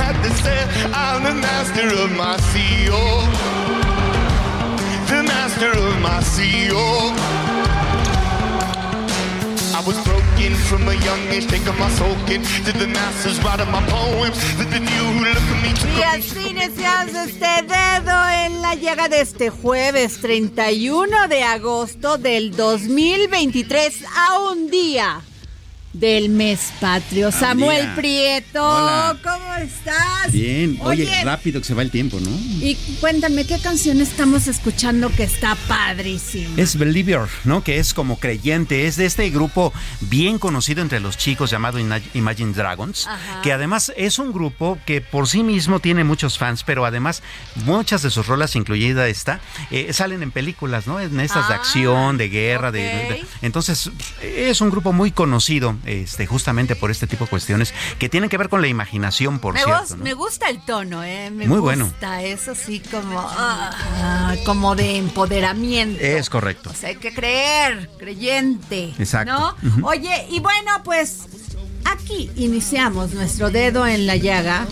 Had to say. I'm the master of my CEO. The master of my CEO. I was broken from a young age, taking my to the masters, writing my poems. That the new who look at me took Y a así iniciamos este dedo en la llega de este jueves 31 de agosto del 2023 a un día del mes patrio. Samuel. Prieto, Hola. ¿cómo estás? Bien, oye, Oye, rápido que se va el tiempo, ¿no? y cuéntame, ¿qué canción estamos escuchando que está padrísima? Es Believer, ¿no? Que es como creyente, es de este grupo bien conocido entre los chicos llamado Imagine Dragons, Ajá. que además es un grupo que por sí mismo tiene muchos fans, pero además muchas de sus rolas, incluida esta, eh, salen en películas, ¿no? En estas de Ah, acción, de guerra, de- entonces es un grupo muy conocido, este, justamente por este tipo de cuestiones que tienen que ver con la imaginación, por me, cierto. me gusta el tono, ¿eh? Me Muy gusta bueno. eso sí como, ah, como de empoderamiento. Es correcto. O sea, hay que creer, creyente. Exacto. Oye, y bueno, pues aquí iniciamos nuestro dedo en la llaga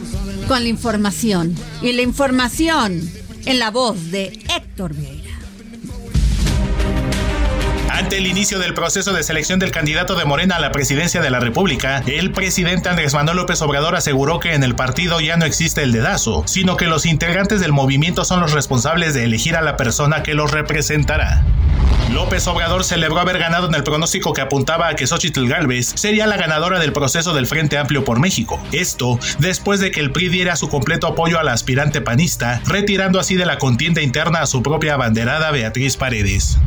con la información. Y la información en la voz de Héctor Vieira. Ante el inicio del proceso de selección del candidato de Morena a la presidencia de la República, el presidente Andrés Manuel López Obrador aseguró que en el partido ya no existe el dedazo, sino que los integrantes del movimiento son los responsables de elegir a la persona que los representará. López Obrador celebró haber ganado en el pronóstico que apuntaba a que Xochitl Gálvez sería la ganadora del proceso del Frente Amplio por México. Esto después de que el PRI diera su completo apoyo a la aspirante panista, retirando así de la contienda interna a su propia abanderada Beatriz Paredes.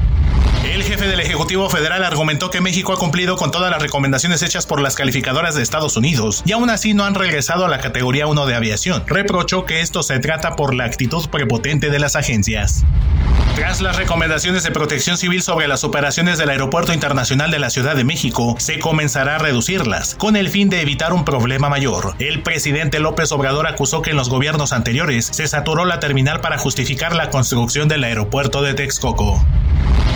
El jefe del Ejecutivo Federal argumentó que México ha cumplido con todas las recomendaciones hechas por las calificadoras de Estados Unidos y aún así no han regresado a la categoría 1 de aviación. Reprochó que esto se trata por la actitud prepotente de las agencias. Tras las recomendaciones de protección civil sobre las operaciones del Aeropuerto Internacional de la Ciudad de México, se comenzará a reducirlas, con el fin de evitar un problema mayor. El presidente López Obrador acusó que en los gobiernos anteriores se saturó la terminal para justificar la construcción del aeropuerto de Texcoco.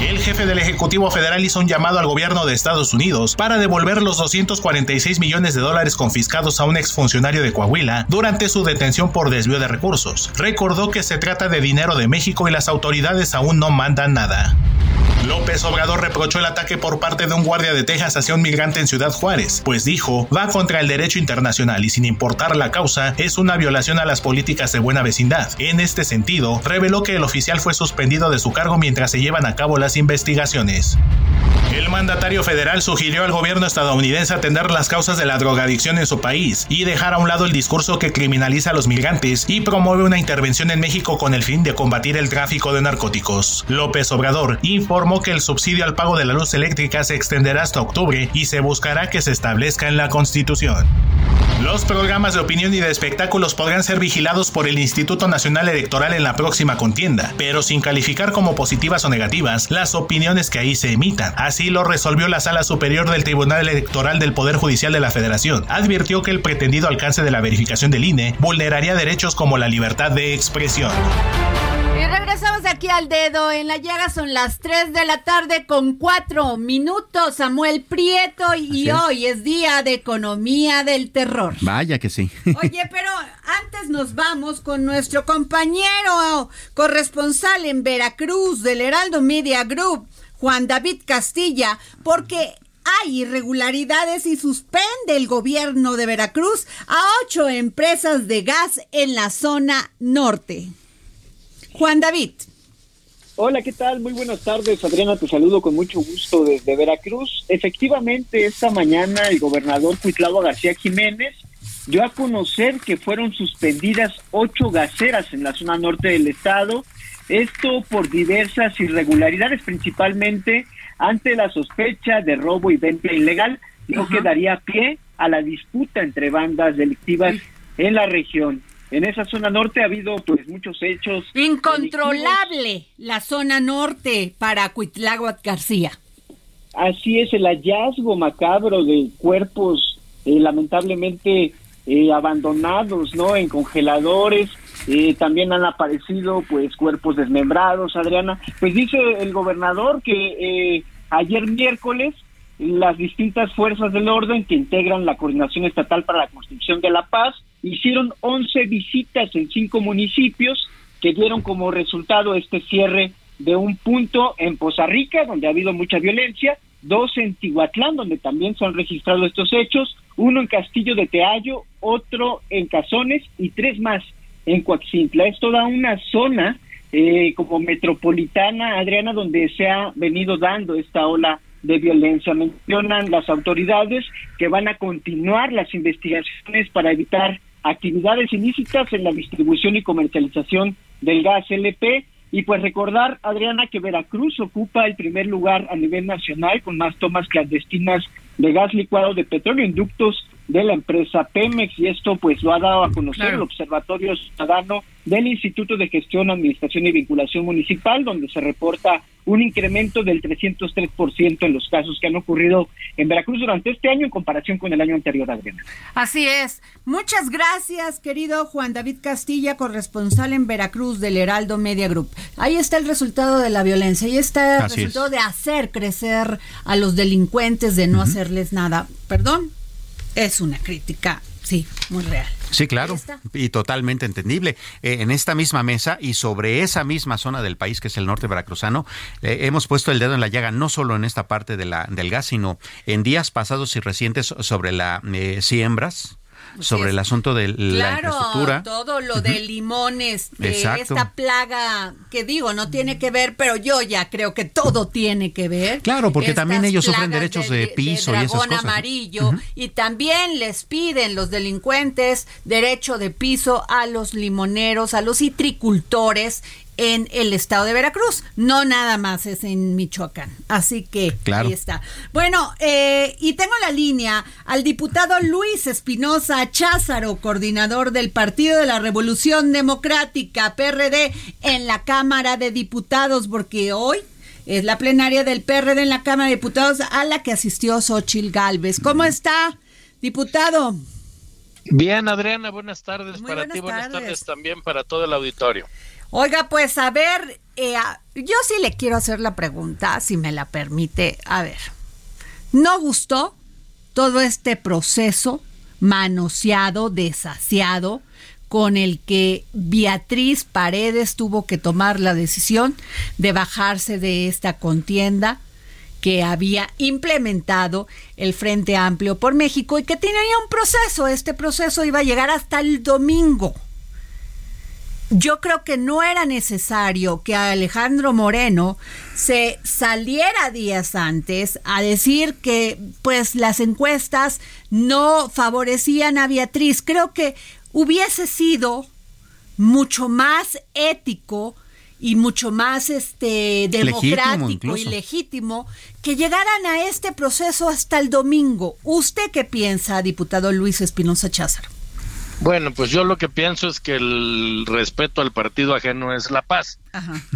El jefe del Ejecutivo Federal hizo un llamado al gobierno de Estados Unidos para devolver los 246 millones de dólares confiscados a un exfuncionario de Coahuila durante su detención por desvío de recursos. Recordó que se trata de dinero de México y las autoridades aún no mandan nada. López Obrador reprochó el ataque por parte de un guardia de Texas hacia un migrante en Ciudad Juárez, pues dijo, va contra el derecho internacional y sin importar la causa, es una violación a las políticas de buena vecindad. En este sentido, reveló que el oficial fue suspendido de su cargo mientras se llevan a cabo las investigaciones. El mandatario federal sugirió al gobierno estadounidense atender las causas de la drogadicción en su país y dejar a un lado el discurso que criminaliza a los migrantes y promueve una intervención en México con el fin de combatir el tráfico de narcóticos. López Obrador informó que el subsidio al pago de la luz eléctrica se extenderá hasta octubre y se buscará que se establezca en la Constitución. Los programas de opinión y de espectáculos podrán ser vigilados por el Instituto Nacional Electoral en la próxima contienda, pero sin calificar como positivas o negativas las opiniones que ahí se emitan. Así lo resolvió la Sala Superior del Tribunal Electoral del Poder Judicial de la Federación. Advirtió que el pretendido alcance de la verificación del INE vulneraría derechos como la libertad de expresión. Regresamos aquí al dedo. En la llaga son las 3 de la tarde con 4 minutos. Samuel Prieto y hoy es día de economía del terror. Vaya que sí. Oye, pero antes nos vamos con nuestro compañero corresponsal en Veracruz del Heraldo Media Group, Juan David Castilla, porque hay irregularidades y suspende el gobierno de Veracruz a ocho empresas de gas en la zona norte. Juan David. Hola, ¿qué tal? Muy buenas tardes, Adriana. Te saludo con mucho gusto desde Veracruz. Efectivamente, esta mañana el gobernador Cuitlavo García Jiménez dio a conocer que fueron suspendidas ocho gaseras en la zona norte del estado esto por diversas irregularidades, principalmente ante la sospecha de robo y venta ilegal, lo que daría pie a la disputa entre bandas delictivas en la región. En esa zona norte ha habido pues muchos hechos. Incontrolable la zona norte para Cuitláhuac García. Así es, el hallazgo macabro de cuerpos eh, lamentablemente eh, abandonados, ¿no? En congeladores, eh, también han aparecido pues cuerpos desmembrados, Adriana. Pues dice el gobernador que eh, ayer miércoles las distintas fuerzas del orden que integran la Coordinación Estatal para la Construcción de la Paz hicieron 11 visitas en cinco municipios que dieron como resultado este cierre de un punto en Poza Rica, donde ha habido mucha violencia, dos en Tihuatlán, donde también se han registrado estos hechos, uno en Castillo de Teallo, otro en Cazones y tres más en Coaxintla. Es toda una zona eh, como metropolitana, Adriana, donde se ha venido dando esta ola de violencia. Mencionan las autoridades que van a continuar las investigaciones para evitar actividades ilícitas en la distribución y comercialización del gas LP. Y pues recordar, Adriana, que Veracruz ocupa el primer lugar a nivel nacional con más tomas clandestinas de gas licuado de petróleo en ductos de la empresa Pemex y esto pues lo ha dado a conocer el Observatorio Ciudadano del Instituto de Gestión, Administración y Vinculación Municipal, donde se reporta un incremento del 303% en los casos que han ocurrido en Veracruz durante este año en comparación con el año anterior, Adriana. Así es. Muchas gracias, querido Juan David Castilla, corresponsal en Veracruz del Heraldo Media Group. Ahí está el resultado de la violencia, ahí está el resultado de hacer crecer a los delincuentes, de no hacerles nada. Perdón, es una crítica, sí, muy real. Sí, claro, y totalmente entendible. Eh, en esta misma mesa y sobre esa misma zona del país, que es el norte veracruzano, eh, hemos puesto el dedo en la llaga, no solo en esta parte de la, del gas, sino en días pasados y recientes sobre las eh, siembras sobre el asunto de la infraestructura. todo lo de limones, esta plaga que digo, no tiene que ver, pero yo ya creo que todo tiene que ver. Claro, porque también ellos sufren derechos de, piso y esas cosas. amarillo y también les piden los delincuentes derecho de piso a los limoneros, a los citricultores en el estado de Veracruz, no nada más es en Michoacán. Así que ahí está. Bueno, eh, y tengo la línea al diputado Luis Espinosa Cházaro, coordinador del Partido de la Revolución Democrática, PRD, en la Cámara de Diputados, porque hoy es la plenaria del PRD en la Cámara de Diputados a la que asistió Xochil Gálvez. ¿Cómo está, diputado? Bien, Adriana, buenas tardes para ti, buenas tardes también para todo el auditorio. Oiga, pues a ver, eh, yo sí le quiero hacer la pregunta, si me la permite. A ver, ¿no gustó todo este proceso manoseado, desasiado, con el que Beatriz Paredes tuvo que tomar la decisión de bajarse de esta contienda? que había implementado el Frente Amplio por México y que tenía un proceso. Este proceso iba a llegar hasta el domingo. Yo creo que no era necesario que Alejandro Moreno se saliera días antes a decir que pues las encuestas no favorecían a Beatriz. Creo que hubiese sido mucho más ético y mucho más este democrático y legítimo que llegaran a este proceso hasta el domingo. ¿Usted qué piensa, diputado Luis Espinosa Cházaro? Bueno, pues yo lo que pienso es que el respeto al partido ajeno es la paz.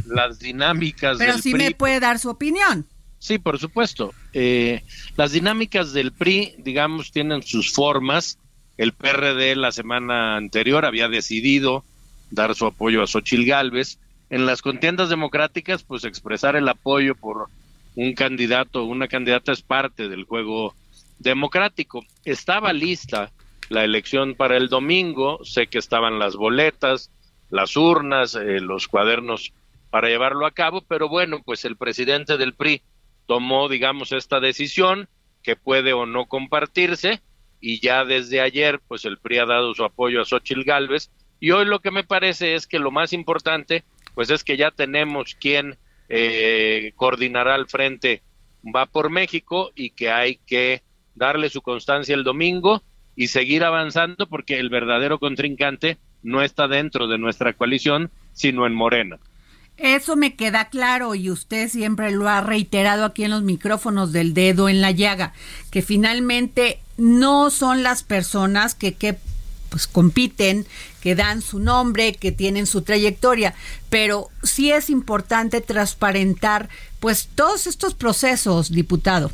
Las dinámicas Pero sí me puede dar su opinión. Sí, por supuesto. Eh, las dinámicas del PRI, digamos, tienen sus formas. El PRD la semana anterior había decidido dar su apoyo a Xochil Gálvez. En las contiendas democráticas, pues expresar el apoyo por un candidato o una candidata es parte del juego democrático. Estaba lista la elección para el domingo, sé que estaban las boletas, las urnas, eh, los cuadernos para llevarlo a cabo, pero bueno, pues el presidente del PRI tomó, digamos, esta decisión que puede o no compartirse y ya desde ayer, pues el PRI ha dado su apoyo a Xochil Gálvez y hoy lo que me parece es que lo más importante, pues es que ya tenemos quien eh, coordinará al frente va por México y que hay que darle su constancia el domingo y seguir avanzando porque el verdadero contrincante no está dentro de nuestra coalición, sino en Morena. Eso me queda claro y usted siempre lo ha reiterado aquí en los micrófonos del dedo en la llaga, que finalmente no son las personas que, pues compiten, que dan su nombre, que tienen su trayectoria, pero sí es importante transparentar pues todos estos procesos, diputado.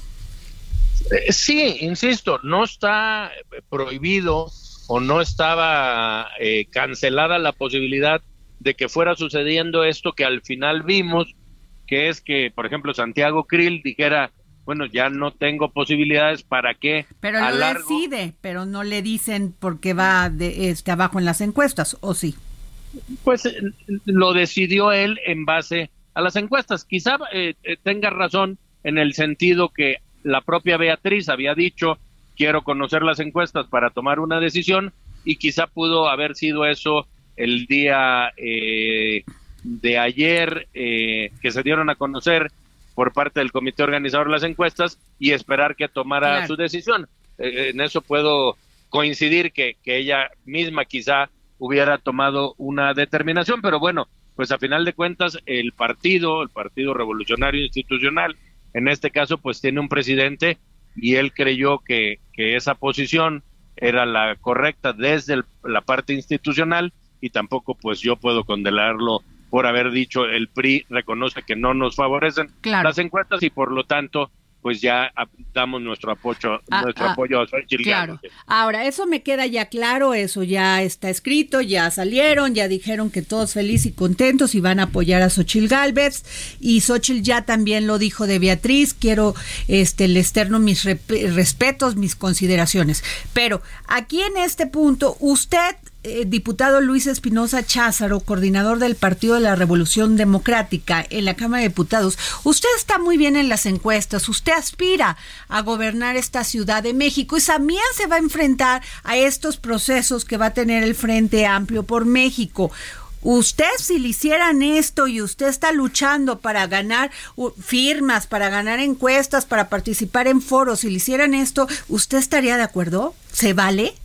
Eh, sí, insisto, no está prohibido o no estaba eh, cancelada la posibilidad de que fuera sucediendo esto que al final vimos, que es que, por ejemplo, Santiago Krill dijera, bueno, ya no tengo posibilidades, ¿para qué? Pero lo decide, pero no le dicen por qué va de, este, abajo en las encuestas, ¿o sí? Pues eh, lo decidió él en base a las encuestas. Quizá tenga razón en el sentido que la propia Beatriz había dicho, quiero conocer las encuestas para tomar una decisión y quizá pudo haber sido eso el día eh, de ayer eh, que se dieron a conocer por parte del comité organizador las encuestas y esperar que tomara su decisión. Eh, en eso puedo coincidir que, que ella misma quizá hubiera tomado una determinación, pero bueno, pues a final de cuentas el partido, el Partido Revolucionario Institucional, en este caso, pues tiene un presidente y él creyó que, que esa posición era la correcta desde la parte institucional y tampoco pues yo puedo condenarlo por haber dicho el PRI reconoce que no nos favorecen las encuestas y por lo tanto pues ya damos nuestro apoyo, ah, nuestro ah, apoyo a Claro. Ahora, eso me queda ya claro, eso ya está escrito, ya salieron, ya dijeron que todos felices y contentos y van a apoyar a Xochil Galvez y Xochil ya también lo dijo de Beatriz, quiero este el externo mis respetos, mis consideraciones. Pero aquí en este punto, usted eh, diputado Luis Espinosa Cházaro, coordinador del Partido de la Revolución Democrática en la Cámara de Diputados, usted está muy bien en las encuestas, usted aspira a gobernar esta Ciudad de México y también se va a enfrentar a estos procesos que va a tener el Frente Amplio por México. Usted si le hicieran esto y usted está luchando para ganar firmas, para ganar encuestas, para participar en foros, si le hicieran esto, ¿usted estaría de acuerdo? ¿Se vale?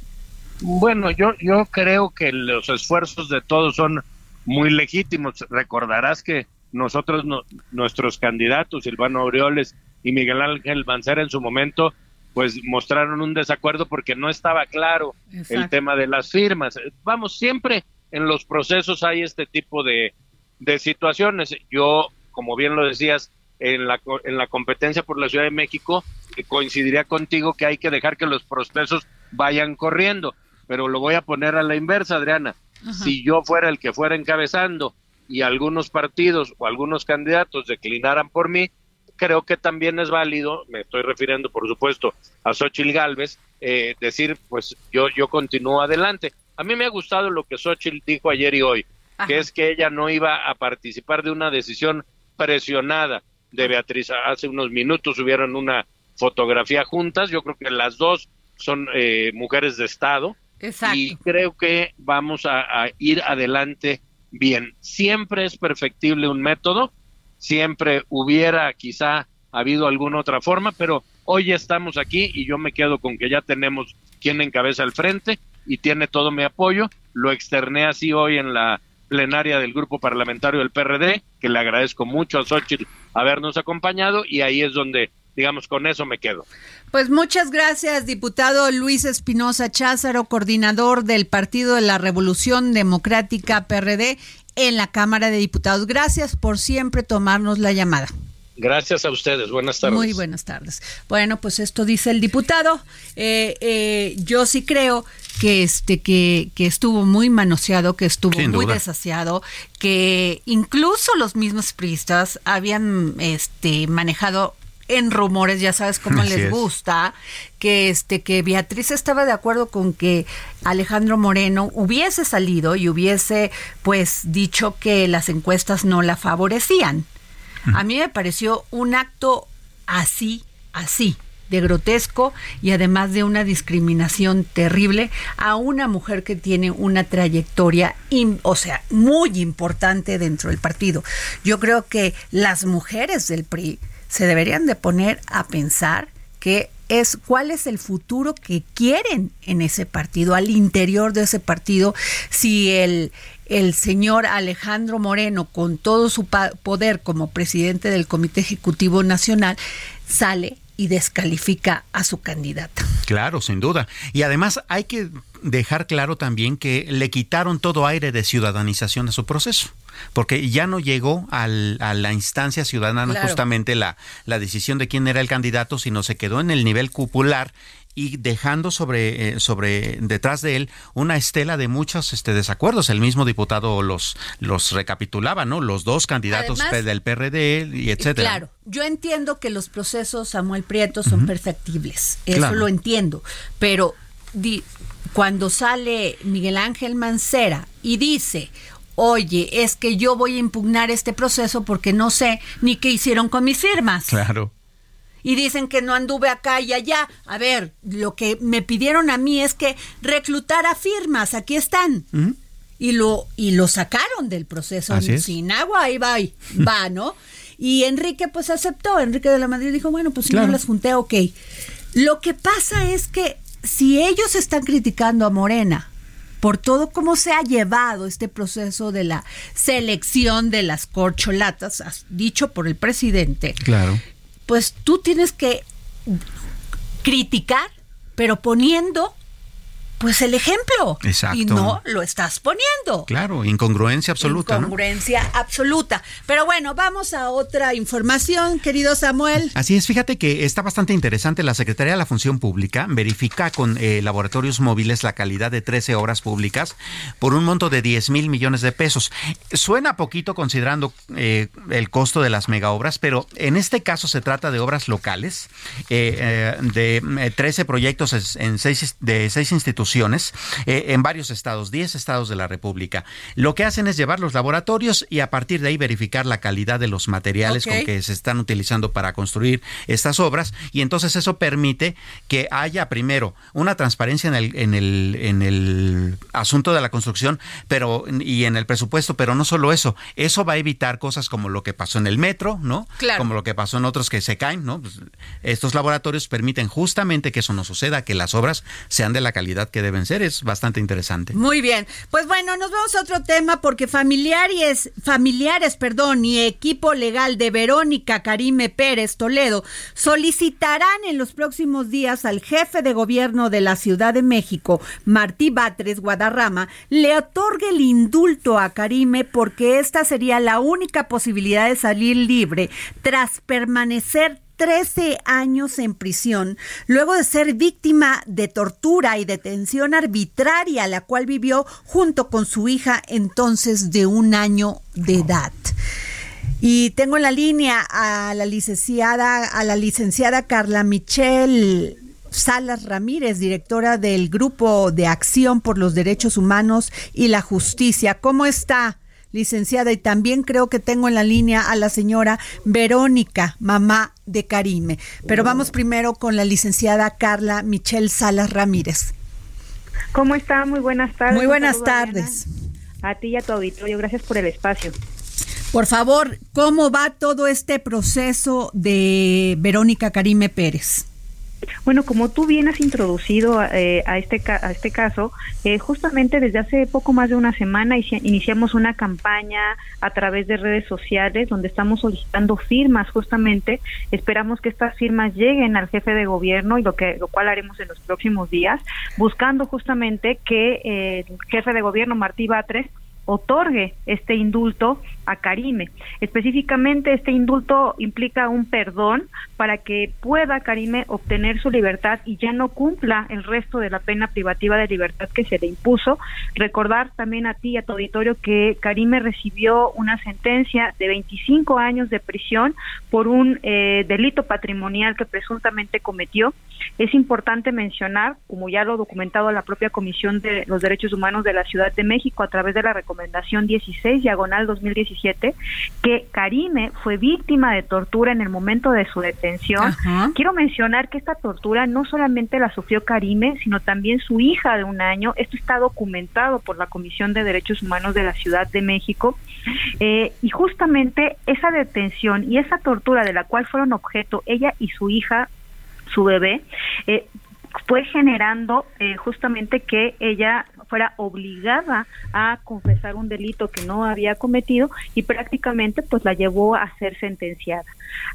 Bueno, yo, yo creo que los esfuerzos de todos son muy legítimos. Recordarás que nosotros, nuestros candidatos, Silvano Aureoles y Miguel Ángel Mancera en su momento, pues mostraron un desacuerdo porque no estaba claro el tema de las firmas. Vamos, siempre en los procesos hay este tipo de, de situaciones. Yo, como bien lo decías, en la, en la competencia por la Ciudad de México, coincidiría contigo que hay que dejar que los procesos vayan corriendo pero lo voy a poner a la inversa, Adriana. Si yo fuera el que fuera encabezando y algunos partidos o algunos candidatos declinaran por mí, creo que también es válido, me estoy refiriendo por supuesto a Xochitl Galvez, eh, decir, pues yo, yo continúo adelante. A mí me ha gustado lo que Xochitl dijo ayer y hoy, que es que ella no iba a participar de una decisión presionada de Beatriz. Hace unos minutos subieron una fotografía juntas, yo creo que las dos son eh, mujeres de Estado, y creo que vamos a, ir adelante bien. Siempre es perfectible un método, siempre hubiera quizá habido alguna otra forma, pero hoy estamos aquí y yo me quedo con que ya tenemos quien encabeza el frente y tiene todo mi apoyo. Lo externé así hoy en la plenaria del grupo parlamentario del PRD, que le agradezco mucho a Xochitl habernos acompañado y ahí es donde, digamos, con eso me quedo. Pues muchas gracias, diputado Luis Espinosa Cházaro, coordinador del Partido de la Revolución Democrática PRD en la Cámara de Diputados. Gracias por siempre tomarnos la llamada. Gracias a ustedes. Buenas tardes. Muy buenas tardes. Bueno, pues esto dice el diputado. Eh, eh, yo sí creo que este que, que estuvo muy manoseado, que estuvo muy desasiado, que incluso los mismos priistas habían este manejado en rumores, ya sabes cómo les gusta, que este que Beatriz estaba de acuerdo con que Alejandro Moreno hubiese salido y hubiese pues dicho que las encuestas no la favorecían. A mí me pareció un acto así, así, de grotesco y además de una discriminación terrible a una mujer que tiene una trayectoria, o sea, muy importante dentro del partido. Yo creo que las mujeres del PRI se deberían de poner a pensar que es cuál es el futuro que quieren en ese partido, al interior de ese partido, si el, el señor Alejandro Moreno, con todo su poder como presidente del Comité Ejecutivo Nacional, sale y descalifica a su candidata. Claro, sin duda. Y además hay que dejar claro también que le quitaron todo aire de ciudadanización a su proceso porque ya no llegó al, a la instancia ciudadana justamente la, la decisión de quién era el candidato, sino se quedó en el nivel cupular y dejando sobre, eh, sobre detrás de él una estela de muchos este, desacuerdos. El mismo diputado los, los recapitulaba, ¿no? Los dos candidatos del PRD y etcétera. Claro, yo entiendo que los procesos, Samuel Prieto, son perfectibles. Eso lo entiendo. Pero cuando sale Miguel Ángel Mancera y dice, oye, es que yo voy a impugnar este proceso porque no sé ni qué hicieron con mis firmas. Claro y dicen que no anduve acá y allá. A ver, lo que me pidieron a mí es que reclutara firmas, aquí están. Y lo y lo sacaron del proceso sin agua, ahí va, va, ¿no? Y Enrique pues aceptó, Enrique de la Madrid dijo, bueno, pues si no las junté, ok. Lo que pasa es que si ellos están criticando a Morena por todo cómo se ha llevado este proceso de la selección de las corcholatas, dicho por el presidente. Claro pues tú tienes que criticar, pero poniendo pues el ejemplo. Exacto. Y no lo estás poniendo. Claro, incongruencia absoluta. Incongruencia absoluta. Pero bueno, vamos a otra información, querido Samuel. Así es, fíjate que está bastante interesante. La Secretaría de la Función Pública verifica con eh, laboratorios móviles la calidad de 13 obras públicas por un monto de 10 mil millones de pesos. Suena poquito considerando eh, el costo de las megaobras, pero en este caso se trata de obras locales, eh, de 13 proyectos en seis, de seis instituciones eh, en varios estados, 10 estados de la República. Lo que hacen es llevar los laboratorios y a partir de ahí verificar la calidad de los materiales con que se están utilizando para construir estas obras y entonces eso permite que haya primero una transparencia en el, en el, en el asunto de la construcción pero y en el presupuesto, pero no solo eso, eso va a evitar cosas como lo que pasó en el metro, ¿no? Como lo que pasó en otros que se caen, ¿no? Pues, estos laboratorios permiten justamente que eso no suceda, que las obras sean de la calidad que deben ser. Es bastante interesante. Muy bien. Pues bueno, nos vamos a otro tema porque familiares, familiares, perdón, y equipo legal de Verónica Karime Pérez Toledo solicitarán en los próximos días al jefe de gobierno de la Ciudad de México, Martí Batres Guadarrama, le otorgue el indulto a Karime porque esta sería la única posibilidad de salir libre tras permanecer 13 años en prisión, luego de ser víctima de tortura y detención arbitraria, la cual vivió junto con su hija entonces de un año de edad. Y tengo en la línea a la licenciada, a la licenciada Carla Michelle Salas Ramírez, directora del Grupo de Acción por los Derechos Humanos y la Justicia. ¿Cómo está? Licenciada, y también creo que tengo en la línea a la señora Verónica, mamá de Karime. Pero vamos primero con la licenciada Carla Michelle Salas Ramírez. ¿Cómo está? Muy buenas tardes. Muy buenas tardes. a ti y a tu auditorio. Gracias por el espacio. Por favor, ¿cómo va todo este proceso de Verónica Karime Pérez? Bueno, como tú bien has introducido eh, a, este, a este caso, eh, justamente desde hace poco más de una semana iniciamos una campaña a través de redes sociales donde estamos solicitando firmas justamente. Esperamos que estas firmas lleguen al jefe de gobierno y lo, que, lo cual haremos en los próximos días, buscando justamente que el jefe de gobierno, Martí Batres, otorgue este indulto a Karime. Específicamente, este indulto implica un perdón para que pueda Karime obtener su libertad y ya no cumpla el resto de la pena privativa de libertad que se le impuso. Recordar también a ti y a tu auditorio que Karime recibió una sentencia de 25 años de prisión por un eh, delito patrimonial que presuntamente cometió. Es importante mencionar, como ya lo ha documentado la propia Comisión de los Derechos Humanos de la Ciudad de México a través de la recomendación 16, diagonal 2017, que Karime fue víctima de tortura en el momento de su detención. Quiero mencionar que esta tortura no solamente la sufrió Karime, sino también su hija de un año. Esto está documentado por la Comisión de Derechos Humanos de la Ciudad de México. Eh, y justamente esa detención y esa tortura de la cual fueron objeto ella y su hija su bebé, eh, fue generando eh, justamente que ella fuera obligada a confesar un delito que no había cometido y prácticamente pues la llevó a ser sentenciada.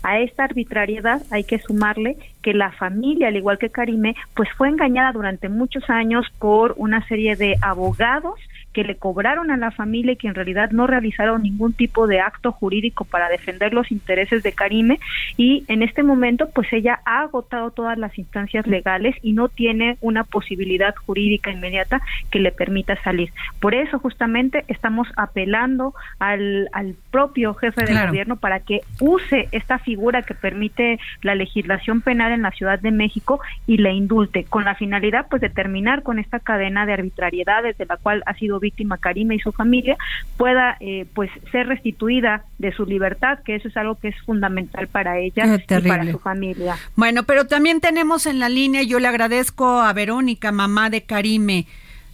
A esta arbitrariedad hay que sumarle que la familia, al igual que Karime, pues fue engañada durante muchos años por una serie de abogados que le cobraron a la familia y que en realidad no realizaron ningún tipo de acto jurídico para defender los intereses de Karime y en este momento pues ella ha agotado todas las instancias legales y no tiene una posibilidad jurídica inmediata que le permita salir. Por eso justamente estamos apelando al, al propio jefe del gobierno para que use esta figura que permite la legislación penal en la Ciudad de México y le indulte con la finalidad pues de terminar con esta cadena de arbitrariedades de la cual ha sido víctima Karime y su familia pueda eh, pues ser restituida de su libertad, que eso es algo que es fundamental para ella y para su familia. Bueno, pero también tenemos en la línea, yo le agradezco a Verónica, mamá de Karime.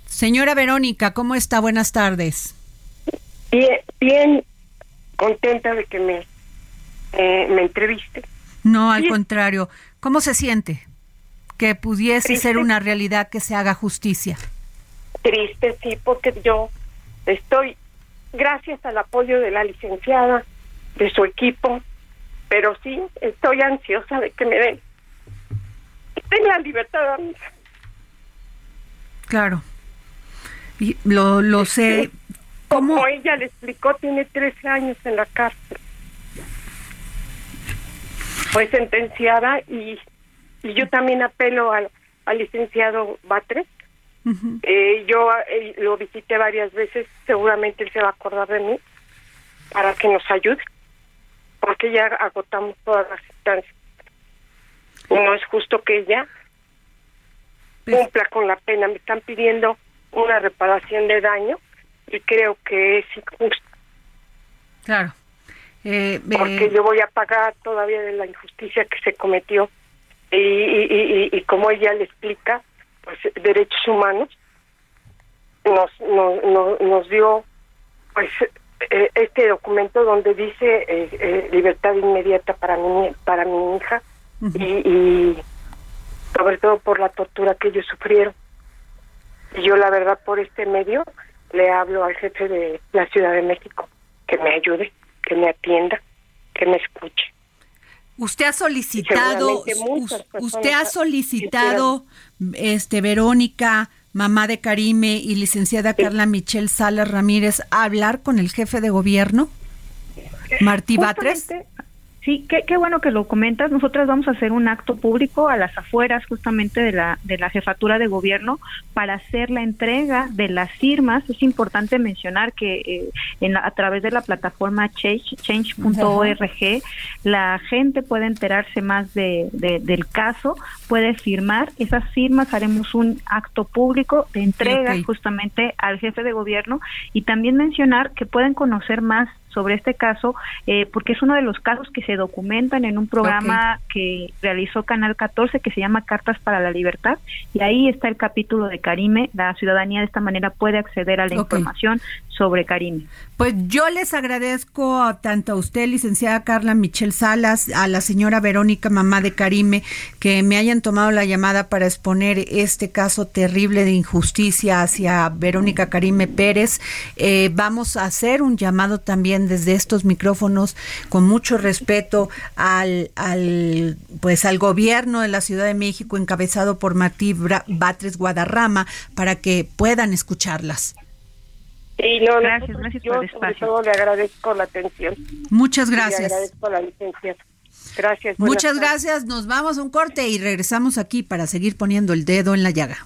Señora Verónica, ¿cómo está? Buenas tardes. Bien, bien contenta de que me, eh, me entreviste. No, al contrario. ¿Cómo se siente? Que pudiese ser una realidad que se haga justicia triste, sí, porque yo estoy, gracias al apoyo de la licenciada, de su equipo, pero sí, estoy ansiosa de que me den, den la libertad. Claro. Y lo, lo sé. Como ella le explicó, tiene 13 años en la cárcel. Fue sentenciada y, y yo también apelo al, al licenciado Batres eh, yo eh, lo visité varias veces, seguramente él se va a acordar de mí para que nos ayude, porque ya agotamos todas las instancias. No es justo que ella pues cumpla con la pena. Me están pidiendo una reparación de daño y creo que es injusto. Claro. Eh, porque yo voy a pagar todavía de la injusticia que se cometió. Y, y, y como ella le explica, pues, derechos humanos nos nos, nos dio pues eh, este documento donde dice eh, eh, libertad inmediata para mi para mi hija y, y, sobre todo por la tortura que ellos sufrieron. Y yo la verdad por este medio le hablo al jefe de la Ciudad de México que me ayude que me atienda que me escuche Usted ha solicitado, usted ha solicitado, este Verónica, mamá de Karime y licenciada Carla Michelle Salas Ramírez, hablar con el jefe de gobierno, Martí Batres. Sí, qué, bueno que lo comentas. Nosotras vamos a hacer un acto público a las afueras justamente de la, de la jefatura de gobierno para hacer la entrega de las firmas. Es importante mencionar que eh, en a través de la plataforma change.org la gente puede enterarse más de, del caso, puede firmar. Esas firmas haremos un acto público de entrega justamente al jefe de gobierno y también mencionar que pueden conocer más sobre este caso, eh, porque es uno de los casos que se documentan en un programa que realizó Canal 14 que se llama Cartas para la Libertad, y ahí está el capítulo de Karime. La ciudadanía de esta manera puede acceder a la información sobre Karime. Pues yo les agradezco tanto a usted, licenciada Carla Michelle Salas, a la señora Verónica, mamá de Karime, que me hayan tomado la llamada para exponer este caso terrible de injusticia hacia Verónica Karime Pérez. Eh, vamos a hacer un llamado también desde estos micrófonos con mucho respeto al, al pues al gobierno de la Ciudad de México encabezado por Martí Batres Guadarrama para que puedan escucharlas. Y no, gracias, gracias yo por el sobre todo le agradezco la atención. Muchas gracias. Le agradezco la licencia. Gracias. Muchas gracias. Nos vamos a un corte y regresamos aquí para seguir poniendo el dedo en la llaga.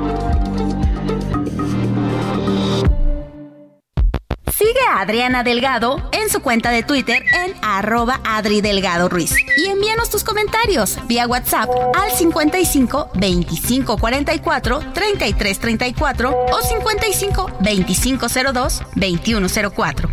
Sigue a Adriana Delgado en su cuenta de Twitter en arroba Adri Delgado Ruiz. Y envíanos tus comentarios vía WhatsApp al 55 25 44 33 34 o 55 25 02 21 04.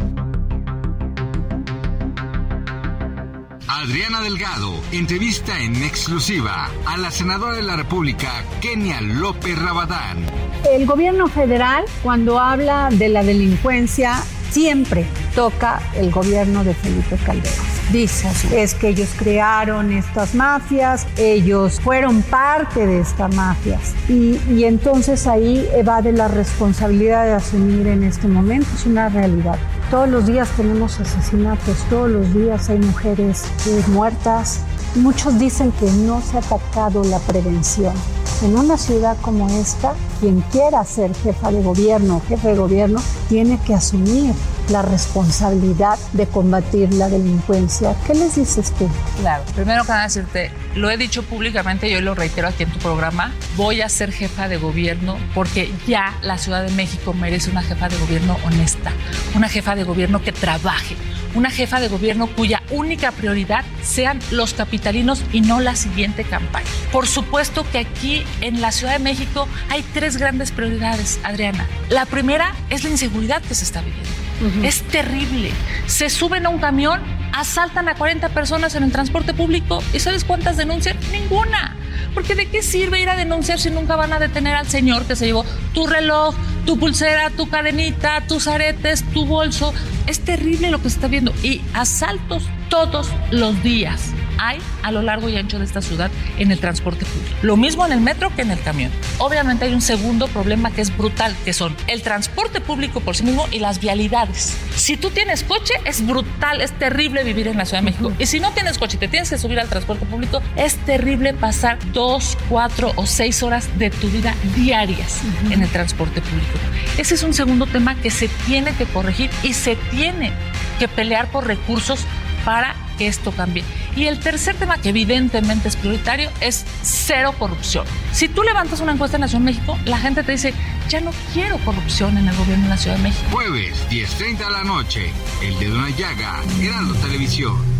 Adriana Delgado entrevista en exclusiva a la senadora de la República, Kenia López Rabadán. El gobierno federal, cuando habla de la delincuencia, siempre toca el gobierno de Felipe Calderón. Dice, es que ellos crearon estas mafias, ellos fueron parte de estas mafias y, y entonces ahí evade la responsabilidad de asumir en este momento, es una realidad. Todos los días tenemos asesinatos, todos los días hay mujeres muertas. Muchos dicen que no se ha atacado la prevención. En una ciudad como esta, quien quiera ser jefa de gobierno o jefe de gobierno tiene que asumir la responsabilidad de combatir la delincuencia. ¿Qué les dices tú? Claro, primero que nada decirte, lo he dicho públicamente y hoy lo reitero aquí en tu programa, voy a ser jefa de gobierno porque ya la Ciudad de México merece una jefa de gobierno honesta, una jefa de gobierno que trabaje, una jefa de gobierno cuya única prioridad sean los capitalinos y no la siguiente campaña. Por supuesto que aquí en la Ciudad de México hay tres grandes prioridades, Adriana. La primera es la inseguridad que se está viviendo. Es terrible. Se suben a un camión, asaltan a 40 personas en el transporte público y ¿sabes cuántas denuncian? Ninguna. Porque ¿de qué sirve ir a denunciar si nunca van a detener al señor que se llevó tu reloj, tu pulsera, tu cadenita, tus aretes, tu bolso? Es terrible lo que se está viendo. Y asaltos todos los días hay a lo largo y ancho de esta ciudad en el transporte público. Lo mismo en el metro que en el camión. Obviamente hay un segundo problema que es brutal, que son el transporte público por sí mismo y las vialidades. Si tú tienes coche, es brutal, es terrible vivir en la Ciudad de México. Y si no tienes coche y te tienes que subir al transporte público, es terrible pasar dos, cuatro o seis horas de tu vida diarias en el transporte público. Ese es un segundo tema que se tiene que corregir y se tiene que pelear por recursos para que esto cambie. Y el tercer tema que evidentemente es prioritario es cero corrupción. Si tú levantas una encuesta en la Ciudad de México, la gente te dice, ya no quiero corrupción en el gobierno de la Ciudad de México. Jueves, 10.30 de la noche, El de una llaga, Heraldo Televisión.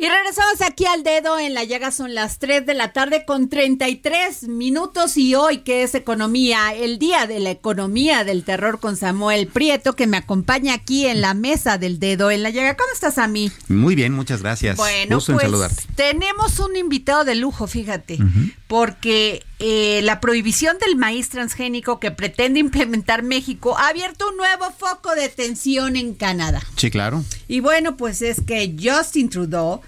Y regresamos aquí al dedo en la llaga, son las 3 de la tarde con 33 minutos y hoy que es economía, el día de la economía del terror con Samuel Prieto que me acompaña aquí en la mesa del dedo en la llaga. ¿Cómo estás a mí? Muy bien, muchas gracias. Bueno, pues tenemos un invitado de lujo, fíjate, porque eh, la prohibición del maíz transgénico que pretende implementar México ha abierto un nuevo foco de tensión en Canadá. Sí, claro. Y bueno, pues es que Justin Trudeau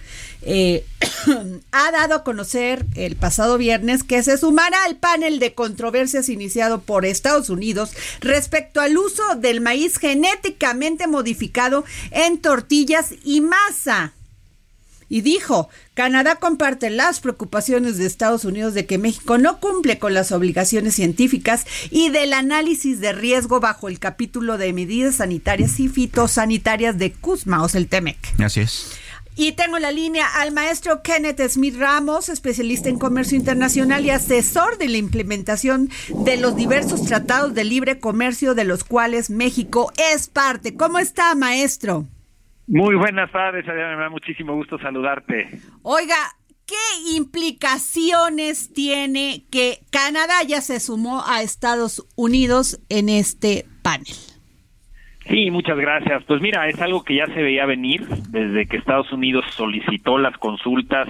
eh, ha dado a conocer el pasado viernes que se sumará al panel de controversias iniciado por Estados Unidos respecto al uso del maíz genéticamente modificado en tortillas y masa y dijo, Canadá comparte las preocupaciones de Estados Unidos de que México no cumple con las obligaciones científicas y del análisis de riesgo bajo el capítulo de medidas sanitarias y fitosanitarias de CUSMA, o sea, el TEMEC. Así es. Y tengo en la línea al maestro Kenneth Smith Ramos, especialista en comercio internacional y asesor de la implementación de los diversos tratados de libre comercio de los cuales México es parte. ¿Cómo está, maestro? Muy buenas tardes, Adriana, me da muchísimo gusto saludarte. Oiga, ¿qué implicaciones tiene que Canadá ya se sumó a Estados Unidos en este panel? Sí, muchas gracias. Pues mira, es algo que ya se veía venir desde que Estados Unidos solicitó las consultas,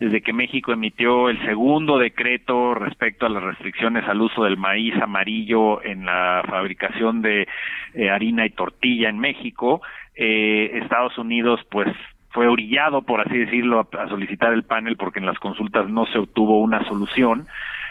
desde que México emitió el segundo decreto respecto a las restricciones al uso del maíz amarillo en la fabricación de eh, harina y tortilla en México eh, Estados Unidos pues fue orillado, por así decirlo, a, solicitar el panel porque en las consultas no se obtuvo una solución.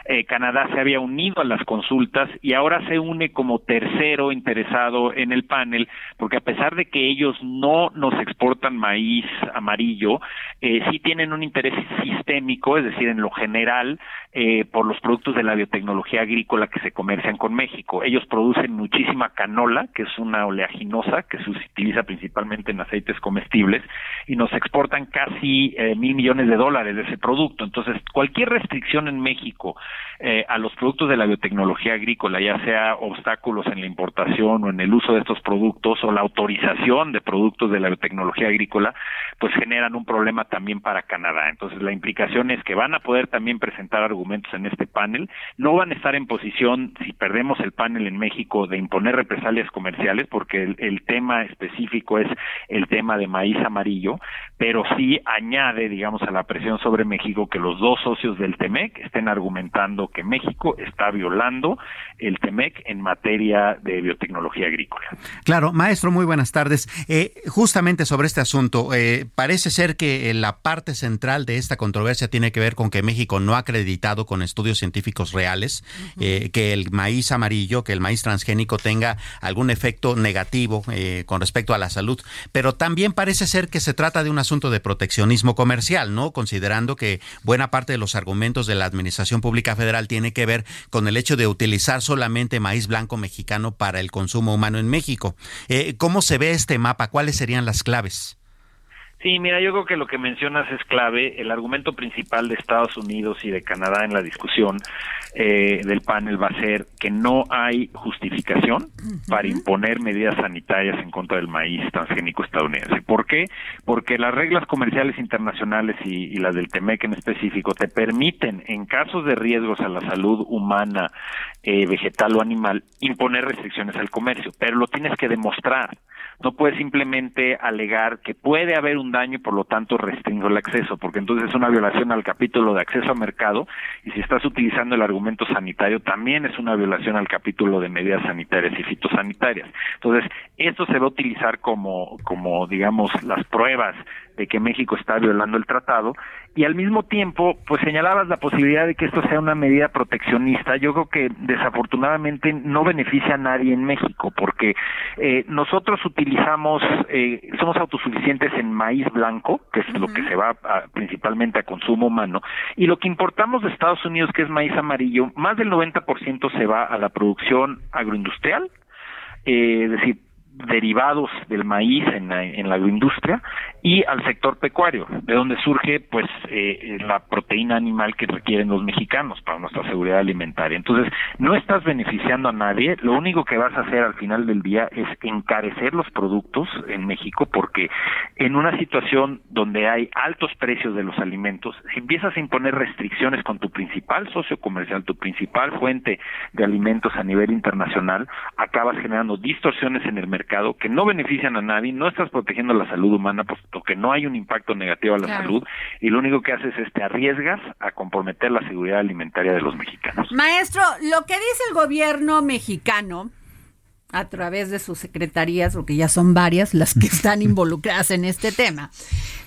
Eh, Canadá se había unido a las consultas y ahora se une como tercero interesado en el panel, porque a pesar de que ellos no nos exportan maíz amarillo, eh, sí tienen un interés sistémico, es decir, en lo general, eh, por los productos de la biotecnología agrícola que se comercian con México. Ellos producen muchísima canola, que es una oleaginosa que se utiliza principalmente en aceites comestibles, y nos exportan casi eh, mil millones de dólares de ese producto. Entonces, cualquier restricción en México eh, a los productos de la biotecnología agrícola, ya sea obstáculos en la importación o en el uso de estos productos o la autorización de productos de la biotecnología agrícola, pues generan un problema también para Canadá. Entonces, la implicación es que van a poder también presentar argumentos en este panel, no van a estar en posición, si perdemos el panel en México, de imponer represalias comerciales, porque el, tema específico es el tema de maíz amarillo, pero sí añade, digamos, a la presión sobre México que los dos socios del TEMEC estén argumentando que México está violando el TEMEC en materia de biotecnología agrícola. Claro, maestro, muy buenas tardes. Eh, justamente sobre este asunto, eh, parece ser que la parte central de esta controversia tiene que ver con que México no ha acreditado con estudios científicos reales eh, que el maíz amarillo, que el maíz transgénico tenga algún efecto negativo eh, con respecto a la salud. Pero también parece ser que se trata de un asunto de proteccionismo comercial, ¿no? Considerando que buena parte de los argumentos de la Administración Pública Federal tiene que ver con el hecho de utilizar solamente maíz blanco mexicano para el consumo humano en México. Eh, ¿Cómo se ve este mapa? ¿Cuáles serían las claves? Sí, mira, yo creo que lo que mencionas es clave. El argumento principal de Estados Unidos y de Canadá en la discusión eh, del panel va a ser que no hay justificación para imponer medidas sanitarias en contra del maíz transgénico estadounidense. ¿Por qué? Porque las reglas comerciales internacionales y, las del TEMEC en específico te permiten, en casos de riesgos a la salud humana, eh, vegetal o animal, imponer restricciones al comercio, pero lo tienes que demostrar no puede simplemente alegar que puede haber un daño y por lo tanto restringo el acceso, porque entonces es una violación al capítulo de acceso a mercado y si estás utilizando el argumento sanitario también es una violación al capítulo de medidas sanitarias y fitosanitarias. Entonces, esto se va a utilizar como, como digamos, las pruebas de que México está violando el tratado y al mismo tiempo pues señalabas la posibilidad de que esto sea una medida proteccionista. Yo creo que desafortunadamente no beneficia a nadie en México porque eh, nosotros utilizamos eh, somos autosuficientes en maíz blanco que es lo que se va principalmente a consumo humano y lo que importamos de Estados Unidos que es maíz amarillo más del 90% se va a la producción agroindustrial eh, es decir derivados del maíz en la, en la agroindustria y al sector pecuario, de donde surge pues eh, la proteína animal que requieren los mexicanos para nuestra seguridad alimentaria. Entonces, no estás beneficiando a nadie, lo único que vas a hacer al final del día es encarecer los productos en México porque en una situación donde hay altos precios de los alimentos, si empiezas a imponer restricciones con tu principal socio comercial, tu principal fuente de alimentos a nivel internacional, acabas generando distorsiones en el mercado que no benefician a nadie, no estás protegiendo la salud humana, pues que no hay un impacto negativo a la salud y lo único que haces es te arriesgas a comprometer la seguridad alimentaria de los mexicanos. Maestro, lo que dice el gobierno mexicano a través de sus secretarías, porque ya son varias las que están involucradas en este tema.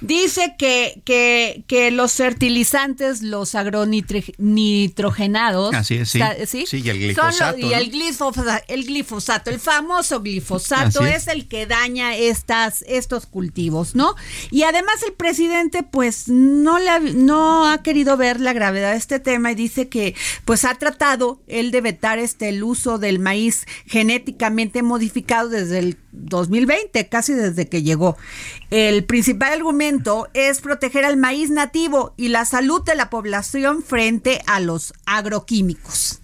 Dice que, que, que los fertilizantes, los agronitrogenados, Así es, sí. ¿sí? y el glifosato. y el, glifosato, el glifosato, el famoso glifosato es. el que daña estas, estos cultivos, ¿no? Y además el presidente pues no, le, no ha querido ver la gravedad de este tema y dice que pues ha tratado él de vetar este, el uso del maíz genéticamente modificado desde el 2020, casi desde que llegó. El principal argumento es proteger al maíz nativo y la salud de la población frente a los agroquímicos.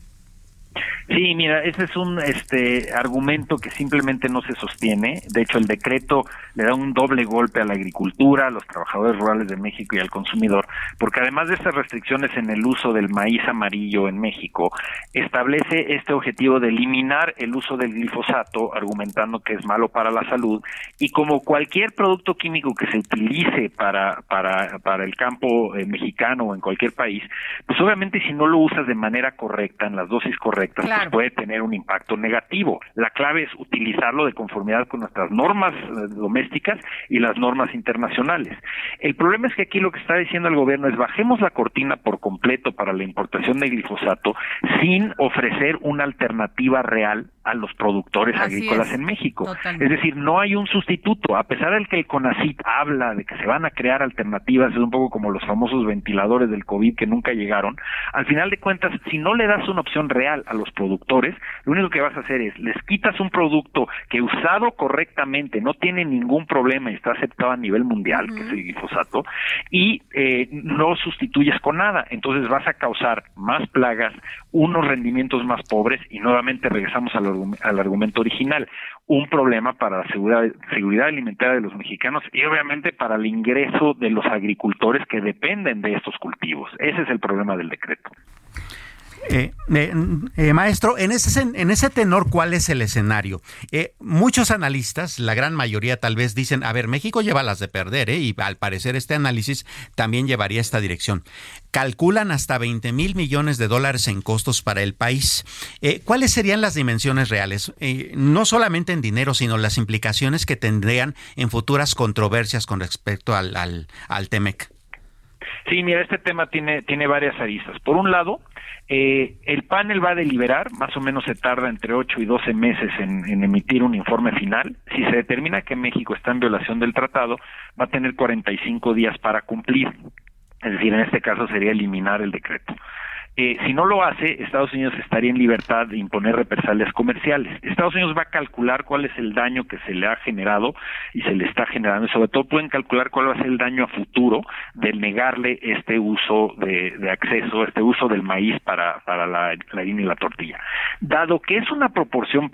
Sí, mira, ese es un este argumento que simplemente no se sostiene. De hecho, el decreto le da un doble golpe a la agricultura, a los trabajadores rurales de México y al consumidor, porque además de estas restricciones en el uso del maíz amarillo en México, establece este objetivo de eliminar el uso del glifosato, argumentando que es malo para la salud, y como cualquier producto químico que se utilice para para para el campo eh, mexicano o en cualquier país, pues obviamente si no lo usas de manera correcta, en las dosis correctas, puede tener un impacto negativo. La clave es utilizarlo de conformidad con nuestras normas eh, domésticas y las normas internacionales. El problema es que aquí lo que está diciendo el gobierno es bajemos la cortina por completo para la importación de glifosato sin ofrecer una alternativa real a los productores agrícolas en México. Es decir, no hay un sustituto, a pesar de que el CONACIT habla de que se van a crear alternativas, es un poco como los famosos ventiladores del COVID que nunca llegaron, al final de cuentas, si no le das una opción real a los productores, lo único que vas a hacer es, les quitas un producto que usado correctamente no tiene ningún problema y está aceptado a nivel mundial, que es el glifosato, y eh, no sustituyes con nada, entonces vas a causar más plagas, unos rendimientos más pobres y nuevamente regresamos a la al argumento original, un problema para la seguridad, seguridad alimentaria de los mexicanos y obviamente para el ingreso de los agricultores que dependen de estos cultivos. Ese es el problema del decreto. Eh, eh, eh, maestro, en ese, en ese tenor, ¿cuál es el escenario? muchos analistas, la gran mayoría tal vez dicen, a ver, México lleva las de perder, y al parecer este análisis también llevaría esta dirección. Calculan hasta 20 mil millones de dólares en costos para el país. ¿Cuáles serían las dimensiones reales? no solamente en dinero, sino las implicaciones que tendrían en futuras controversias con respecto al, TEMEC. Sí, mira, este tema tiene varias aristas. Por un lado, eh, el panel va a deliberar, más o menos se tarda entre 8 y 12 meses en, en, emitir un informe final. Si se determina que México está en violación del tratado, va a tener 45 días para cumplir. Es decir, en este caso sería eliminar el decreto. Eh, si no lo hace, Estados Unidos estaría en libertad de imponer represalias comerciales. Estados Unidos va a calcular cuál es el daño que se le ha generado y se le está generando. sobre todo pueden calcular cuál va a ser el daño a futuro de negarle este uso de, acceso, este uso del maíz para, para la harina y la tortilla. Dado que es una proporción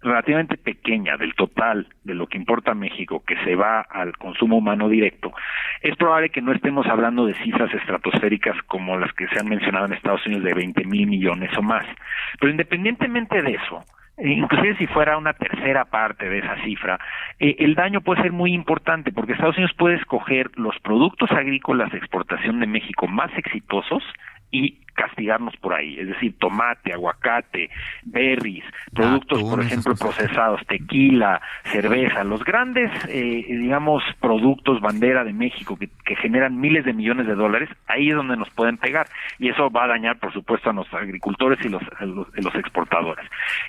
relativamente pequeña del total de lo que importa México que se va al consumo humano directo, es probable que no estemos hablando de cifras estratosféricas como las que se han mencionado en Estados Unidos de 20 mil millones o más. Pero independientemente de eso, inclusive si fuera una tercera parte de esa cifra, eh, el daño puede ser muy importante porque Estados Unidos puede escoger los productos agrícolas de exportación de México más exitosos y castigarnos por ahí, es decir, tomate, aguacate, berries, productos, por ejemplo, procesados, tequila, cerveza, los grandes, eh, digamos, productos bandera de México que, generan miles de millones de dólares, ahí es donde nos pueden pegar. Y eso va a dañar, por supuesto, a los agricultores y los, los, exportadores.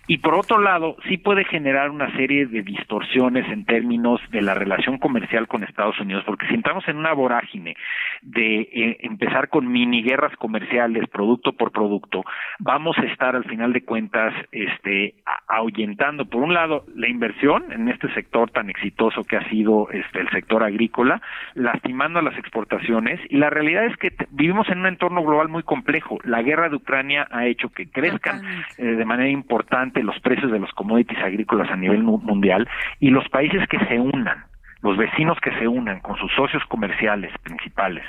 Y por otro lado, sí puede generar una serie de distorsiones en términos de la relación comercial con Estados Unidos, porque si entramos en una vorágine de eh, empezar con mini guerras comerciales, producto por producto, vamos a estar al final de cuentas este, ahuyentando, por un lado, la inversión en este sector tan exitoso que ha sido este, el sector agrícola, lastimando a las exportaciones, y la realidad es que vivimos en un entorno global muy complejo. La guerra de Ucrania ha hecho que crezcan eh, de manera importante los precios de los commodities agrícolas a nivel mundial y los países que se unan los vecinos que se unan con sus socios comerciales principales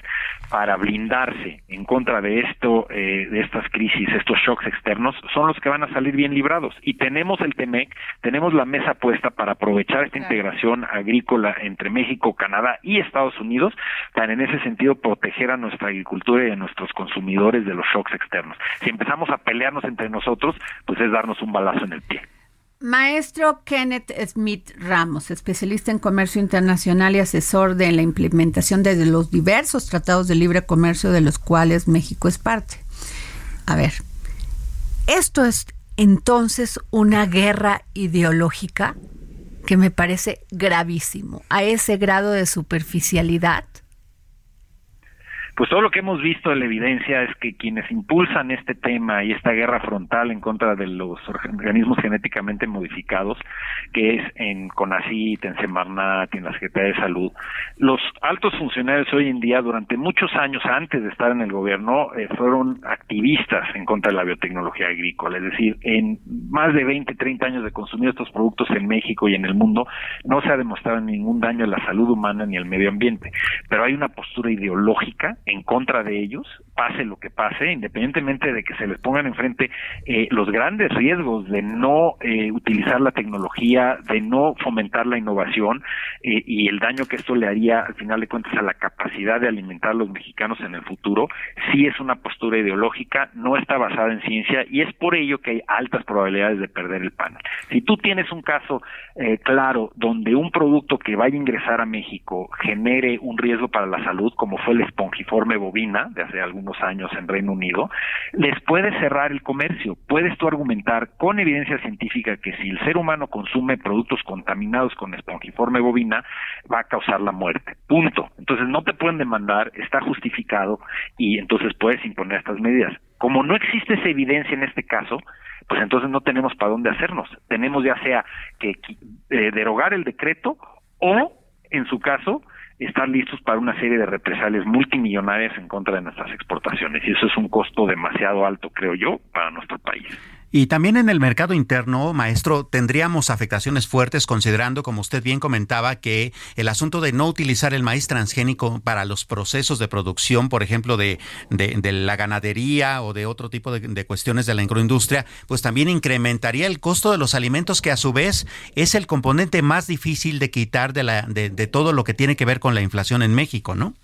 para blindarse en contra de esto, eh, de estas crisis, estos shocks externos, son los que van a salir bien librados. Y tenemos el TEMEC, tenemos la mesa puesta para aprovechar esta integración agrícola entre México, Canadá y Estados Unidos, para en ese sentido proteger a nuestra agricultura y a nuestros consumidores de los shocks externos. Si empezamos a pelearnos entre nosotros, pues es darnos un balazo en el pie. Maestro Kenneth Smith Ramos, especialista en comercio internacional y asesor de la implementación de los diversos tratados de libre comercio de los cuales México es parte. A ver, esto es entonces una guerra ideológica que me parece gravísimo, a ese grado de superficialidad pues todo lo que hemos visto en la evidencia es que quienes impulsan este tema y esta guerra frontal en contra de los organismos genéticamente modificados, que es en CONACYT, en Semarnat, en la Secretaría de Salud, los altos funcionarios hoy en día, durante muchos años antes de estar en el gobierno, eh, fueron activistas en contra de la biotecnología agrícola. Es decir, en más de 20, 30 años de consumir estos productos en México y en el mundo, no se ha demostrado ningún daño a la salud humana ni al medio ambiente. Pero hay una postura ideológica en contra de ellos, pase lo que pase, independientemente de que se les pongan enfrente eh, los grandes riesgos de no eh, utilizar la tecnología, de no fomentar la innovación eh, y el daño que esto le haría al final de cuentas a la capacidad de alimentar a los mexicanos en el futuro, sí es una postura ideológica, no está basada en ciencia y es por ello que hay altas probabilidades de perder el panel. Si tú tienes un caso claro donde un producto que vaya a ingresar a México genere un riesgo para la salud, como fue el espongiforme, bovina de hace algunos años en Reino Unido, les puede cerrar el comercio. Puedes tú argumentar con evidencia científica que si el ser humano consume productos contaminados con espongiforme bovina, va a causar la muerte. Punto. Entonces no te pueden demandar, está justificado y entonces puedes imponer estas medidas. Como no existe esa evidencia en este caso, pues entonces no tenemos para dónde hacernos. Tenemos ya sea que eh, derogar el decreto o, en su caso, estar listos para una serie de represalias multimillonarias en contra de nuestras exportaciones. Y eso es un costo demasiado alto, creo yo, para nuestro país. Y también en el mercado interno, maestro, tendríamos afectaciones fuertes considerando, como usted bien comentaba, que el asunto de no utilizar el maíz transgénico para los procesos de producción, por ejemplo, de, de, la ganadería o de otro tipo de, cuestiones de la agroindustria, pues también incrementaría el costo de los alimentos, que a su vez es el componente más difícil de quitar de, la, de, de todo lo que tiene que ver con la inflación en México, ¿no?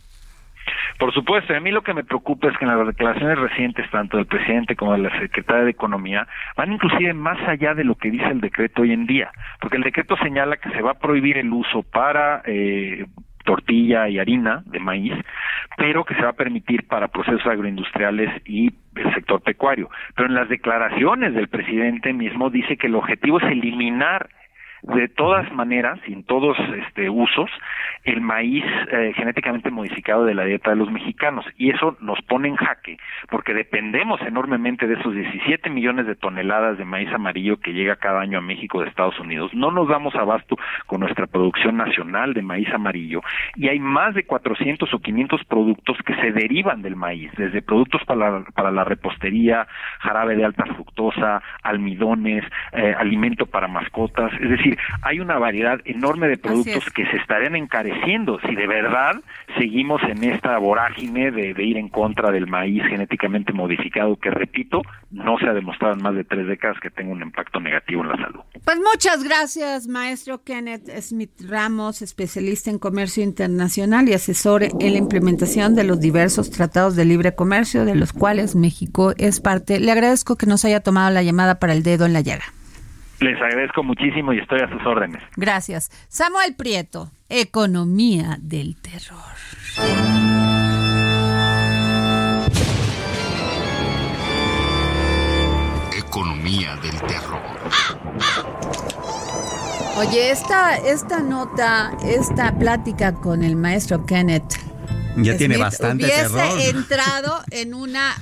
Por supuesto, a mí lo que me preocupa es que en las declaraciones recientes, tanto del presidente como de la secretaria de Economía, van inclusive más allá de lo que dice el decreto hoy en día, porque el decreto señala que se va a prohibir el uso para eh, tortilla y harina de maíz, pero que se va a permitir para procesos agroindustriales y el sector pecuario. Pero en las declaraciones del presidente mismo dice que el objetivo es eliminar de todas maneras, sin todos este, usos, el maíz eh, genéticamente modificado de la dieta de los mexicanos. Y eso nos pone en jaque, porque dependemos enormemente de esos 17 millones de toneladas de maíz amarillo que llega cada año a México de Estados Unidos. No nos damos abasto con nuestra producción nacional de maíz amarillo. Y hay más de 400 o 500 productos que se derivan del maíz, desde productos para para la repostería, jarabe de alta fructosa, almidones, eh, alimento para mascotas. Es decir, hay una variedad enorme de productos que se estarían encareciendo si de verdad seguimos en esta vorágine de, ir en contra del maíz genéticamente modificado, que repito, no se ha demostrado en más de tres décadas que tenga un impacto negativo en la salud. Pues muchas gracias, maestro Kenneth Smith Ramos, especialista en comercio internacional y asesor en la implementación de los diversos tratados de libre comercio, de los cuales México es parte. Le agradezco que nos haya tomado la llamada para el dedo en la llaga. Les agradezco muchísimo y estoy a sus órdenes. Gracias. Samuel Prieto, Economía del Terror. Economía del Terror. Oye, esta, esta nota, esta plática con el maestro Kenneth Ya tiene bastante hubiese entrado en una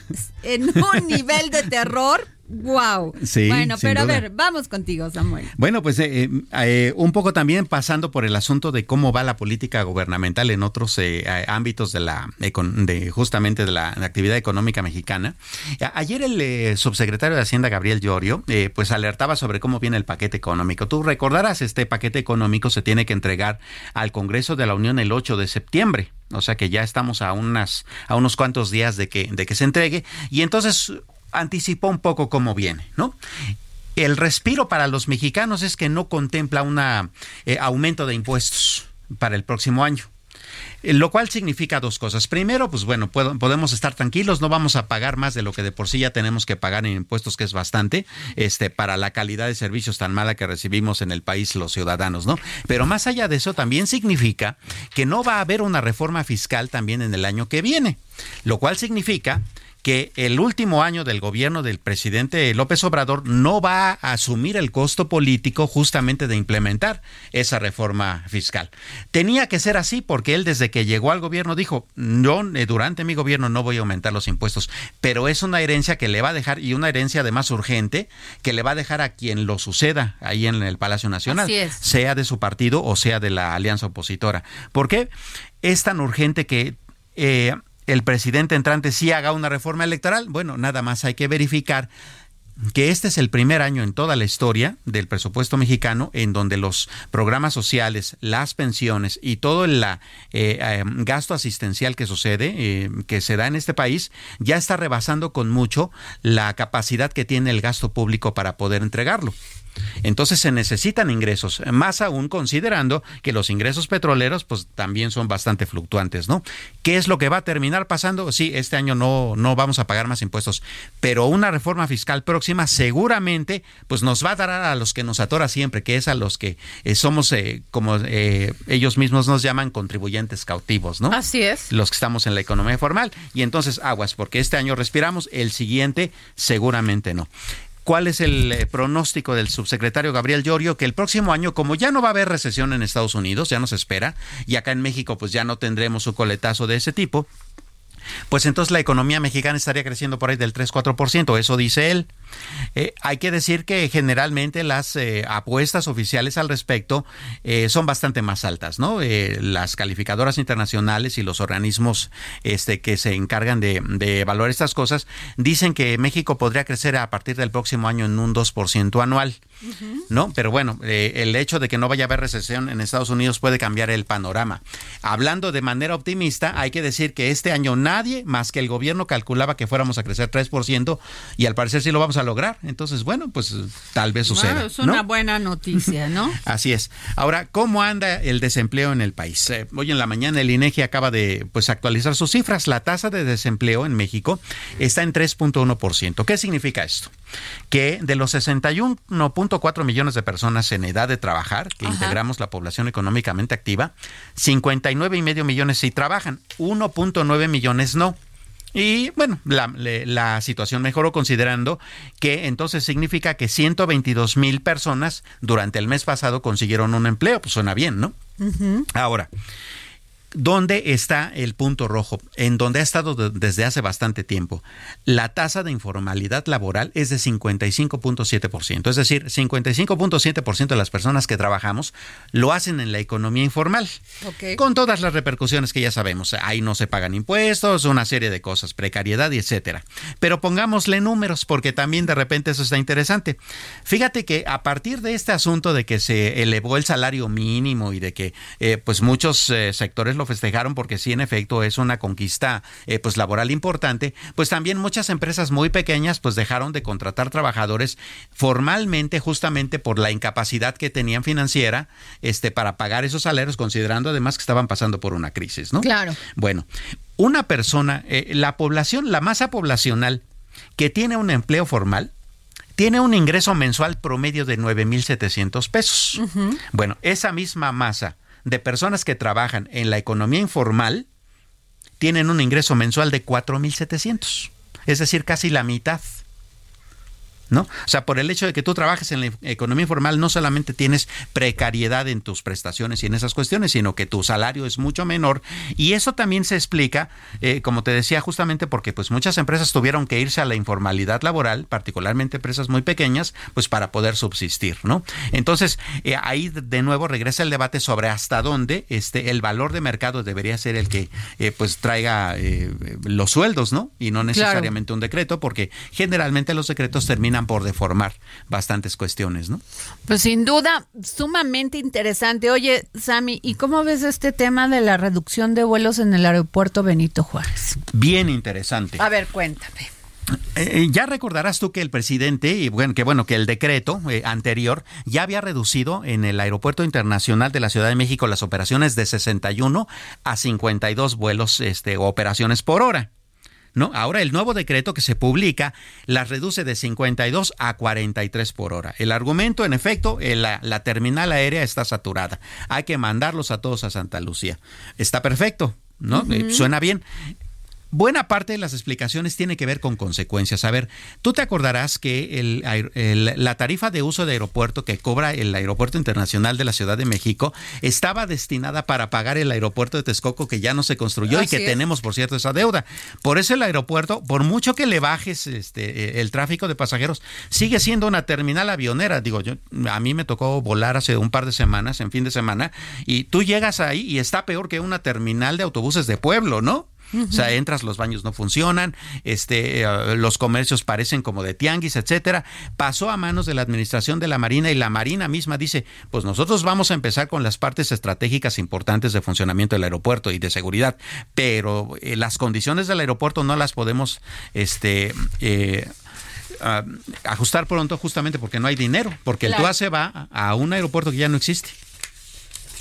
en un nivel de terror Wow. Sí, bueno, pero a ver, vamos contigo, Samuel. Bueno, pues eh, eh, un poco también pasando por el asunto de cómo va la política gubernamental en otros eh, ámbitos de la de justamente de la, actividad económica mexicana. Ayer el subsecretario de Hacienda Gabriel Llorio pues alertaba sobre cómo viene el paquete económico. Tú recordarás este paquete económico se tiene que entregar al Congreso de la Unión el 8 de septiembre. O sea que ya estamos a unas a unos cuantos días de que de que se entregue y entonces anticipó un poco cómo viene, ¿no? El respiro para los mexicanos es que no contempla un eh, aumento de impuestos para el próximo año. Eh, lo cual significa dos cosas. Primero, pues bueno, podemos estar tranquilos, no vamos a pagar más de lo que de por sí ya tenemos que pagar en impuestos, que es bastante, este, para la calidad de servicios tan mala que recibimos en el país los ciudadanos, ¿no? Pero más allá de eso, también significa que no va a haber una reforma fiscal también en el año que viene, lo cual significa que el último año del gobierno del presidente López Obrador no va a asumir el costo político justamente de implementar esa reforma fiscal. Tenía que ser así porque él desde que llegó al gobierno dijo, no, eh, durante mi gobierno no voy a aumentar los impuestos, pero es una herencia que le va a dejar y una herencia además urgente que le va a dejar a quien lo suceda ahí en el Palacio Nacional, sea de su partido o sea de la alianza opositora. ¿Por qué? Es tan urgente que... Eh, el presidente entrante sí haga una reforma electoral. Bueno, nada más hay que verificar que este es el primer año en toda la historia del presupuesto mexicano en donde los programas sociales, las pensiones y todo el eh, eh, gasto asistencial que sucede, eh, que se da en este país, ya está rebasando con mucho la capacidad que tiene el gasto público para poder entregarlo. Entonces se necesitan ingresos, más aún considerando que los ingresos petroleros pues también son bastante fluctuantes, ¿no? ¿Qué es lo que va a terminar pasando? Sí, este año no, no vamos a pagar más impuestos, pero una reforma fiscal próxima seguramente pues nos va a dar a los que nos atora siempre, que es a los que eh, somos, eh, como eh, ellos mismos nos llaman, contribuyentes cautivos, ¿no? Así es. Los que estamos en la economía formal. Y entonces aguas, porque este año respiramos, el siguiente seguramente no. ¿Cuál es el eh, pronóstico del subsecretario Gabriel Llorio? Que el próximo año, como ya no va a haber recesión en Estados Unidos, ya nos espera, y acá en México pues ya no tendremos un coletazo de ese tipo, pues entonces la economía mexicana estaría creciendo por ahí del 3-4%, eso dice él. Eh, hay que decir que generalmente las eh, apuestas oficiales al respecto eh, son bastante más altas, ¿no? las calificadoras internacionales y los organismos este, que se encargan de, de, evaluar estas cosas dicen que México podría crecer a partir del próximo año en un 2% anual. ¿No? Pero bueno, el hecho de que no vaya a haber recesión en Estados Unidos puede cambiar el panorama. Hablando de manera optimista, hay que decir que este año nadie más que el gobierno calculaba que fuéramos a crecer 3% y al parecer sí lo vamos a lograr. Entonces, bueno, pues tal vez suceda. es una buena noticia, ¿no? Así es. Ahora, ¿cómo anda el desempleo en el país? Eh, hoy en la mañana el INEGI acaba de pues actualizar sus cifras. La tasa de desempleo en México está en 3.1%. ¿Qué significa esto? Que de los 61.4 millones de personas en edad de trabajar, que integramos la población económicamente activa, 59 y medio millones sí trabajan, 1.9 millones no. Y bueno, la, situación mejoró considerando que entonces significa que 122 mil personas durante el mes pasado consiguieron un empleo. Pues suena bien, ¿no? Ahora, ¿Dónde está el punto rojo? En donde ha estado desde hace bastante tiempo. La tasa de informalidad laboral es de 55.7%. Es decir, 55.7% de las personas que trabajamos lo hacen en la economía informal. Con todas las repercusiones que ya sabemos. Ahí no se pagan impuestos, una serie de cosas, precariedad y etcétera. Pero pongámosle números porque también de repente eso está interesante. Fíjate que a partir de este asunto de que se elevó el salario mínimo y de que eh, pues muchos eh, sectores lo festejaron porque sí, en efecto, es una conquista eh, pues laboral importante, pues también muchas empresas muy pequeñas pues dejaron de contratar trabajadores formalmente justamente por la incapacidad que tenían financiera este para pagar esos salarios, considerando además que estaban pasando por una crisis, ¿no? Claro. Bueno, una persona, eh, la población, la masa poblacional que tiene un empleo formal, tiene un ingreso mensual promedio de 9.700 pesos. Bueno, esa misma masa de personas que trabajan en la economía informal tienen un ingreso mensual de 4.700, es decir, casi la mitad. ¿No? O sea, por el hecho de que tú trabajes en la economía informal, no solamente tienes precariedad en tus prestaciones y en esas cuestiones, sino que tu salario es mucho menor. Y eso también se explica, eh, como te decía, justamente porque pues muchas empresas tuvieron que irse a la informalidad laboral, particularmente empresas muy pequeñas, pues para poder subsistir, ¿no? Entonces, eh, ahí de nuevo regresa el debate sobre hasta dónde este, el valor de mercado debería ser el que eh, pues traiga los sueldos, ¿no? Y no necesariamente un decreto, porque generalmente los decretos terminan por deformar bastantes cuestiones, ¿no? Pues sin duda, sumamente interesante. Oye, Sami, ¿y cómo ves este tema de la reducción de vuelos en el aeropuerto Benito Juárez? Bien interesante. A ver, cuéntame. Eh, eh, ya recordarás tú que el presidente, y bueno, que bueno, que el decreto eh, anterior ya había reducido en el Aeropuerto Internacional de la Ciudad de México las operaciones de 61 a 52 vuelos este, o operaciones por hora. ¿No? Ahora el nuevo decreto que se publica las reduce de 52 a 43 por hora. El argumento, en efecto, la, la terminal aérea está saturada. Hay que mandarlos a todos a Santa Lucía. Está perfecto. ¿no? Eh, suena bien buena parte de las explicaciones tiene que ver con consecuencias. A ver, tú te acordarás que el, la tarifa de uso de aeropuerto que cobra el Aeropuerto Internacional de la Ciudad de México estaba destinada para pagar el aeropuerto de Texcoco que ya no se construyó y que tenemos, por cierto, esa deuda. Por eso el aeropuerto, por mucho que le bajes este, el tráfico de pasajeros, sigue siendo una terminal avionera. Digo, yo, a mí me tocó volar hace un par de semanas, en fin de semana, y tú llegas ahí y está peor que una terminal de autobuses de pueblo, ¿no? O sea, entras, los baños no funcionan, este, eh, los comercios parecen como de tianguis, etcétera. Pasó a manos de la administración de la Marina y la Marina misma dice, pues nosotros vamos a empezar con las partes estratégicas importantes de funcionamiento del aeropuerto y de seguridad, pero eh, las condiciones del aeropuerto no las podemos, este, eh, ajustar pronto justamente porque no hay dinero, porque el TUA se va a un aeropuerto que ya no existe.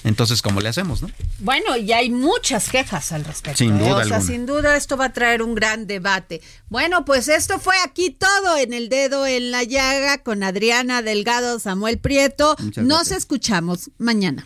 Entonces, ¿cómo le hacemos, no? Bueno, y hay muchas quejas al respecto. Sin ¿eh? duda. O sea, sin duda esto va a traer un gran debate. Bueno, pues esto fue aquí todo en el dedo en la llaga con Adriana Delgado, Samuel Prieto. Nos escuchamos mañana.